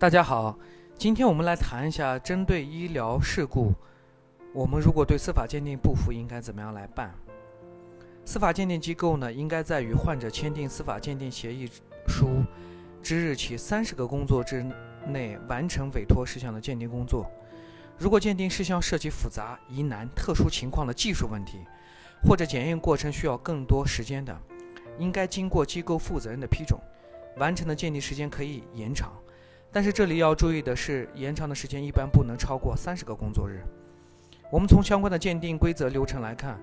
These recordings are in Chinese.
大家好，今天我们来谈一下，针对医疗事故，我们如果对司法鉴定不服，应该怎么样来办？司法鉴定机构呢，应该在与患者签订司法鉴定协议书之日起三十个工作日内完成委托事项的鉴定工作。如果鉴定事项涉及复杂、疑难、特殊情况的技术问题，或者检验过程需要更多时间的，应该经过机构负责人的批准，完成的鉴定时间可以延长。但是这里要注意的是，延长的时间一般不能超过三十个工作日。我们从相关的鉴定规则流程来看，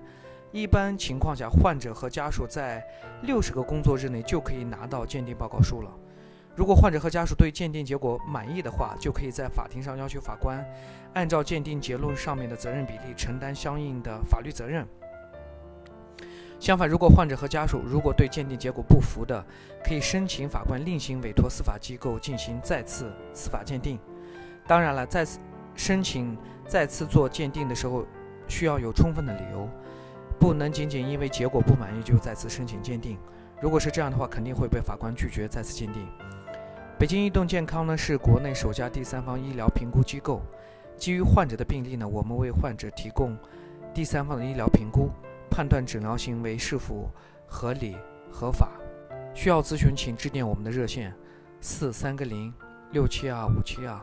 一般情况下，患者和家属在六十个工作日内就可以拿到鉴定报告书了。如果患者和家属对鉴定结果满意的话，就可以在法庭上要求法官按照鉴定结论上面的责任比例承担相应的法律责任。相反，如果患者和家属如果对鉴定结果不服的，可以申请法官另行委托司法机构进行再次司法鉴定。当然了，再次申请再次做鉴定的时候，需要有充分的理由，不能仅仅因为结果不满意就再次申请鉴定。如果是这样的话，肯定会被法官拒绝再次鉴定。北京移动健康呢是国内首家第三方医疗评估机构，基于患者的病例呢，我们为患者提供第三方的医疗评估。判断诊疗行为是否合理合法，需要咨询请致电我们的热线：四三个零六七二五七二。